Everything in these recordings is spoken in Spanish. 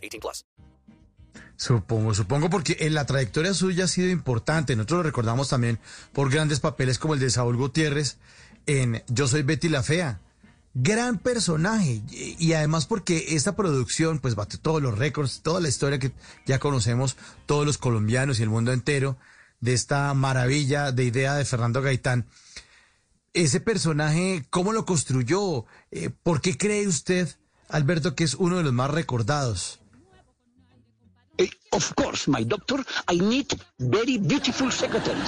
18 plus. Supongo, supongo porque en la trayectoria suya ha sido importante. Nosotros lo recordamos también por grandes papeles como el de Saúl Gutiérrez en Yo soy Betty la Fea. Gran personaje y, además porque esta producción pues bate todos los récords, toda la historia que ya conocemos todos los colombianos y el mundo entero de esta maravilla de idea de Fernando Gaitán. Ese personaje, ¿cómo lo construyó? Eh, ¿Por qué cree usted, Alberto, que es uno de los más recordados? Of course, my doctor, I need very beautiful secretary.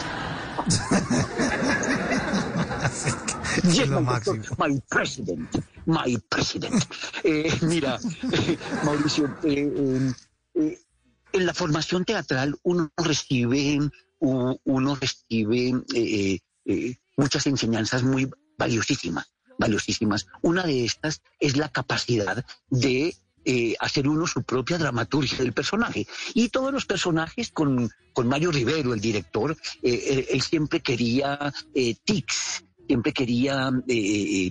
Es Yes, my, máximo. doctor, my president, my president. Eh, mira, eh, Mauricio, eh, eh, en la formación teatral uno recibe, uno recibe muchas enseñanzas muy valiosísimas, valiosísimas. Una de estas es la capacidad de eh, hacer uno su propia dramaturgia del personaje. Y todos los personajes, con, con Mario Rivero, el director, eh, él, siempre quería eh, tics, siempre quería eh,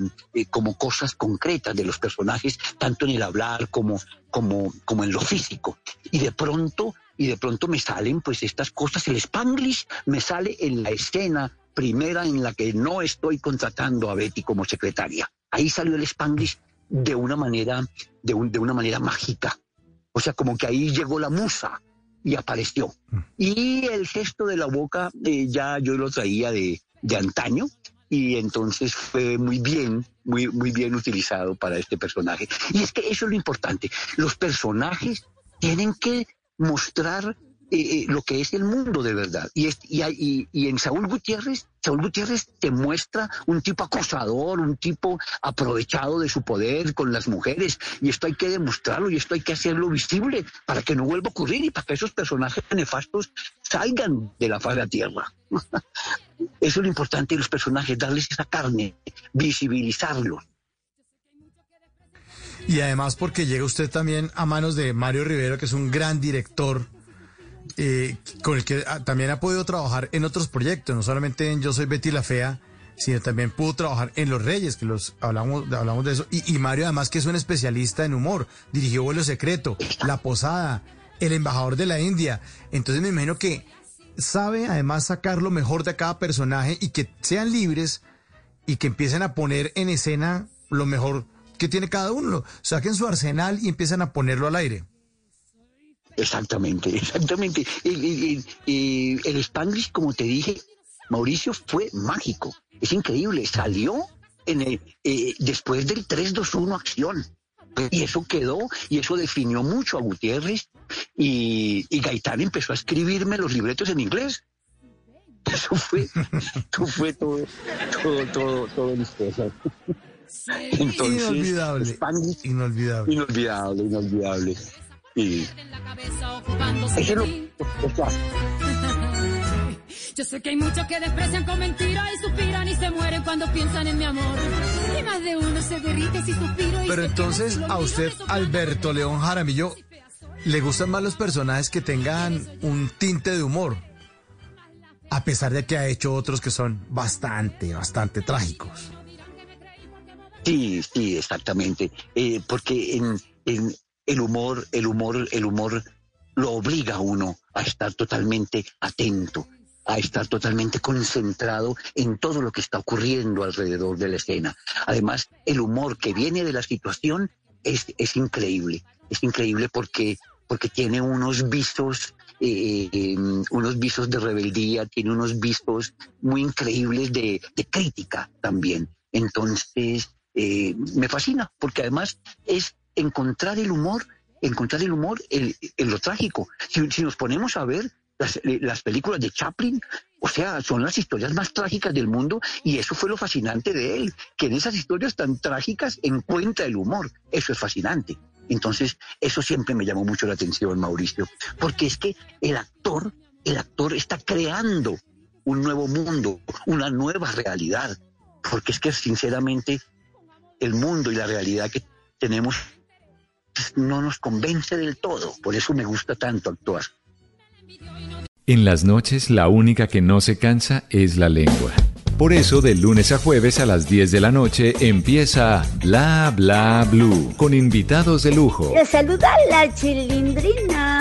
como cosas concretas de los personajes, tanto en el hablar como, como, como en lo físico. Y de pronto, y de pronto me salen pues estas cosas, el Spanglish me sale en la escena primera en la que no estoy contratando a Betty como secretaria. Ahí salió el Spanglish de una manera, de, un- de una manera mágica. O sea, como que ahí llegó la musa y apareció. Y el gesto de la boca eh, ya yo lo traía de, de antaño y entonces fue muy bien, muy, muy bien utilizado para este personaje. Y es que eso es lo importante. Los personajes tienen que mostrar eh, eh, lo que es el mundo de verdad. Y, es- y, y- y en Saúl Gutiérrez, Saúl Gutiérrez te muestra un tipo acosador, un tipo aprovechado de su poder con las mujeres. Y esto hay que demostrarlo y esto hay que hacerlo visible para que no vuelva a ocurrir y para que esos personajes nefastos salgan de la faz de la tierra. Eso es lo importante de los personajes, darles esa carne, visibilizarlos. Y además porque llega usted también a manos de Mario Rivero, que es un gran director, eh, con el que ah, también ha podido trabajar en otros proyectos, no solamente en Yo Soy Betty la Fea, sino también pudo trabajar en Los Reyes, que los hablamos, hablamos de eso. Y, Mario además que es un especialista en humor, dirigió Vuelo Secreto, La Posada, El Embajador de la India. Entonces me imagino que sabe además sacar lo mejor de cada personaje y que sean libres y que empiecen a poner en escena lo mejor que tiene cada uno. Saquen su arsenal y empiezan a ponerlo al aire. Exactamente, exactamente. El, el- el- el Spanglish, como te dije, Mauricio, fue mágico. Es increíble. Salió en el, eh, después del 3-2-1 acción. Y eso quedó, y eso definió mucho a Gutiérrez. Y, y Gaitán empezó a escribirme los libretos en inglés. Eso fue, eso fue todo, todo, todo, todo el historia. Entonces, inolvidable. Spanglish, Inolvidable. inolvidable, inolvidable. Y en la cabeza ocupándose eso de es mí. lo, lo que hace. Yo sé que hay muchos que desprecian con mentiras y suspiran y se mueren cuando piensan en mi amor. Y más de uno se derrite si suspiro y Pero entonces a usted, Alberto León Jaramillo, le gustan más los personajes que tengan un tinte de humor. A pesar de que ha hecho otros que son bastante, bastante trágicos. Sí, sí, exactamente. Eh, porque en, en el humor, el humor, el humor lo obliga a uno a estar totalmente atento, a estar totalmente concentrado en todo lo que está ocurriendo alrededor de la escena. Además, el humor que viene de la situación es, es increíble. Es increíble porque, porque tiene unos visos, eh, eh, unos visos de rebeldía, tiene unos visos muy increíbles de, de crítica también. Entonces, eh, me fascina, porque además es encontrar el humor, encontrar el humor en, lo trágico. Si, si nos ponemos a ver eh, las películas de Chaplin, o sea, son las historias más trágicas del mundo y eso fue lo fascinante de él, que en esas historias tan trágicas encuentra el humor. Eso es fascinante. Entonces, eso siempre me llamó mucho la atención, Mauricio, porque es que el actor, el actor está creando un nuevo mundo, una nueva realidad, porque es que sinceramente el mundo y la realidad que tenemos no nos convence del todo, por eso me gusta tanto actuar. En las noches la única que no se cansa es la lengua. Por eso, de lunes a jueves a las 10 de la noche empieza Bla Bla Blue con invitados de lujo. Le saluda la chilindrina.